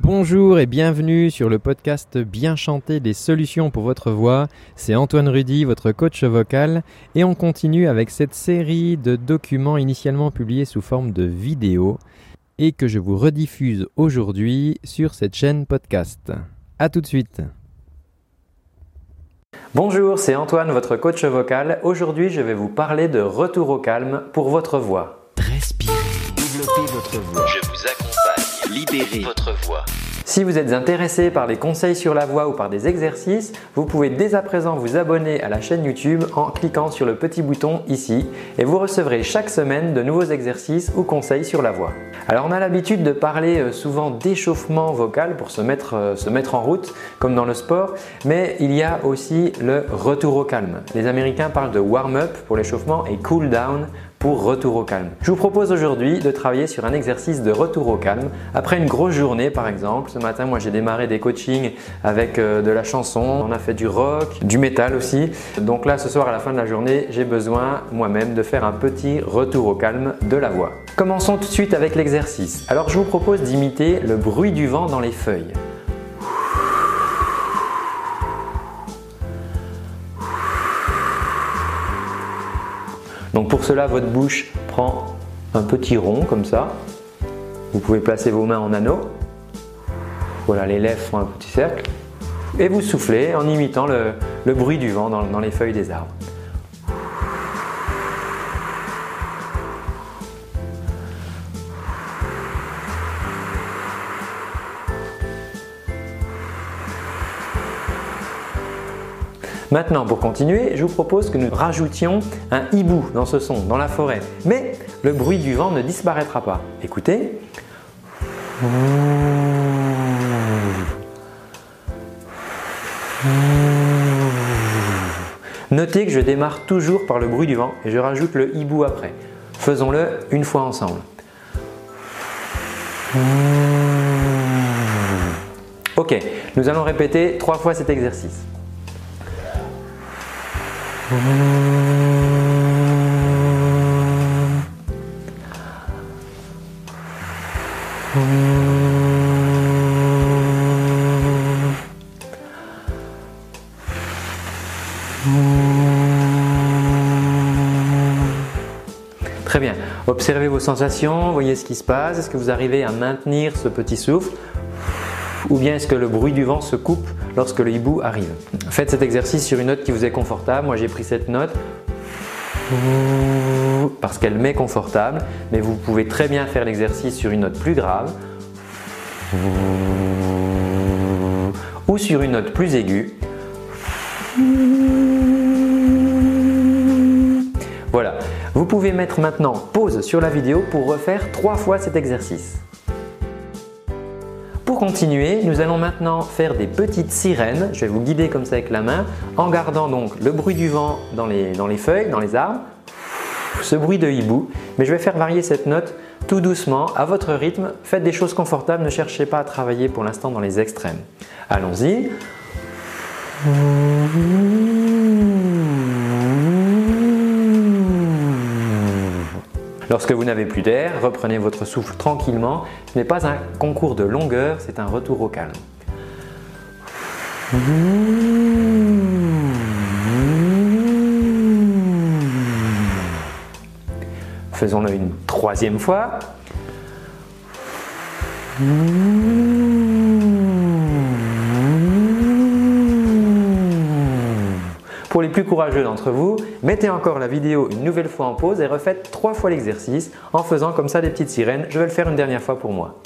Bonjour et bienvenue sur le podcast Bien chanter des solutions pour votre voix. C'est Antoine Rudy, votre coach vocal, et on continue avec cette série de documents initialement publiés sous forme de vidéo et que je vous rediffuse aujourd'hui sur cette chaîne podcast. A tout de suite. Bonjour, c'est Antoine, votre coach vocal. Aujourd'hui, je vais vous parler de retour au calme pour votre voix. Respirez, développez votre voix. Je vous accompagne. Libérez Votre voix. Si vous êtes intéressé par les conseils sur la voix ou par des exercices, vous pouvez dès à présent vous abonner à la chaîne YouTube en cliquant sur le petit bouton ici et vous recevrez chaque semaine de nouveaux exercices ou conseils sur la voix. Alors on a l'habitude de parler euh, souvent d'échauffement vocal pour se mettre, euh, se mettre en route comme dans le sport, mais il y a aussi le retour au calme. Les Américains parlent de warm-up pour l'échauffement et cool down retour au calme. Je vous propose aujourd'hui de travailler sur un exercice de retour au calme après une grosse journée par exemple. Ce matin, moi j'ai démarré des coachings avec euh, de la chanson, on a fait du rock, du métal aussi. Donc là, ce soir à la fin de la journée, j'ai besoin moi-même de faire un petit retour au calme de la voix. Commençons tout de suite avec l'exercice. Alors je vous propose d'imiter le bruit du vent dans les feuilles. Donc pour cela, votre bouche prend un petit rond comme ça. Vous pouvez placer vos mains en anneau. Voilà, les lèvres font un petit cercle. Et vous soufflez en imitant le, bruit du vent dans les feuilles des arbres. Maintenant, pour continuer, je vous propose que nous rajoutions un hibou dans ce son, dans la forêt. Mais le bruit du vent ne disparaîtra pas. Écoutez. Notez que je démarre toujours par le bruit du vent et je rajoute le hibou après. Faisons-le une fois ensemble. Ok, nous allons répéter trois fois cet exercice. Très bien. Observez vos sensations, voyez ce qui se passe. Est-ce que vous arrivez à maintenir ce petit souffle? Ou bien est-ce que le bruit du vent se coupe lorsque le hibou arrive Faites cet exercice sur une note qui vous est confortable. Moi j'ai pris cette note parce qu'elle m'est confortable, mais vous pouvez très bien faire l'exercice sur une note plus grave ou sur une note plus aiguë. Voilà, vous pouvez mettre maintenant pause sur la vidéo pour refaire trois fois cet exercice. Continuer, nous allons maintenant faire des petites sirènes. Je vais vous guider comme ça avec la main en gardant donc le bruit du vent dans les, dans les feuilles, dans les arbres, ce bruit de hibou. Mais je vais faire varier cette note tout doucement, à votre rythme. Faites des choses confortables, ne cherchez pas à travailler pour l'instant dans les extrêmes. Allons-y. Lorsque vous n'avez plus d'air, reprenez votre souffle tranquillement. Ce n'est pas un concours de longueur, c'est un retour au calme. Faisons-le une troisième fois. Pour les plus courageux d'entre vous, mettez encore la vidéo une nouvelle fois en pause et refaites trois fois l'exercice en faisant comme ça des petites sirènes. Je vais le faire une dernière fois pour moi.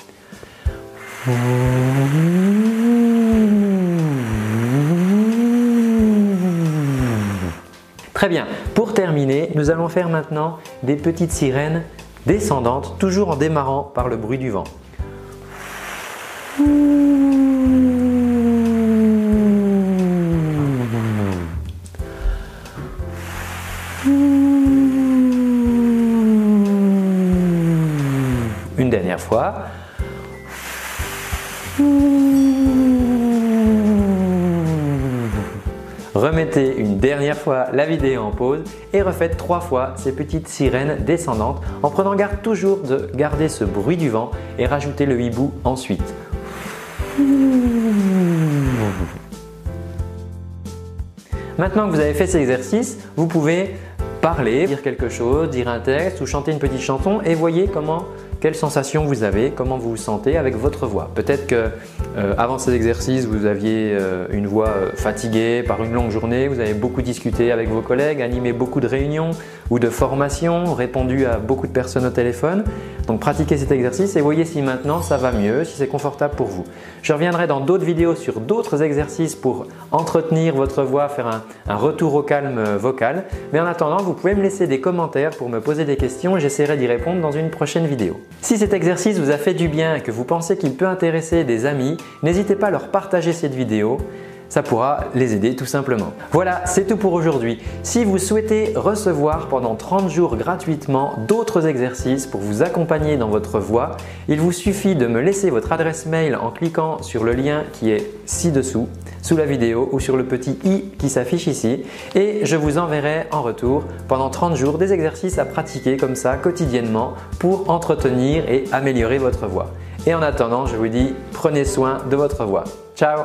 Très bien. Pour terminer, nous allons faire maintenant des petites sirènes descendantes, toujours en démarrant par le bruit du vent. Fois. Remettez une dernière fois la vidéo en pause et refaites trois fois ces petites sirènes descendantes en prenant garde toujours de garder ce bruit du vent et rajouter le hibou ensuite. Maintenant que vous avez fait ces exercices, vous pouvez parler, dire quelque chose, dire un texte ou chanter une petite chanson et voyez comment quelles sensations vous avez, comment vous vous sentez avec votre voix? Peut-être que euh, avant ces exercices, vous aviez euh, une voix euh, fatiguée par une longue journée, vous avez beaucoup discuté avec vos collègues, animé beaucoup de réunions ou de formations, répondu à beaucoup de personnes au téléphone. Donc pratiquez cet exercice et voyez si maintenant ça va mieux, si c'est confortable pour vous. Je reviendrai dans d'autres vidéos sur d'autres exercices pour entretenir votre voix, faire un, un, retour au calme vocal. Mais en attendant, vous pouvez me laisser des commentaires pour me poser des questions et j'essaierai d'y répondre dans une prochaine vidéo. Si cet exercice vous a fait du bien et que vous pensez qu'il peut intéresser des amis, n'hésitez pas à leur partager cette vidéo ça pourra les aider tout simplement. Voilà, c'est tout pour aujourd'hui. Si vous souhaitez recevoir pendant 30 jours gratuitement d'autres exercices pour vous accompagner dans votre voix, il vous suffit de me laisser votre adresse mail en cliquant sur le lien qui est ci-dessous, sous la vidéo ou sur le petit i qui s'affiche ici et je vous enverrai en retour pendant 30 jours des exercices à pratiquer comme ça quotidiennement pour entretenir et améliorer votre voix. Et en attendant, je vous dis prenez soin de votre voix. Ciao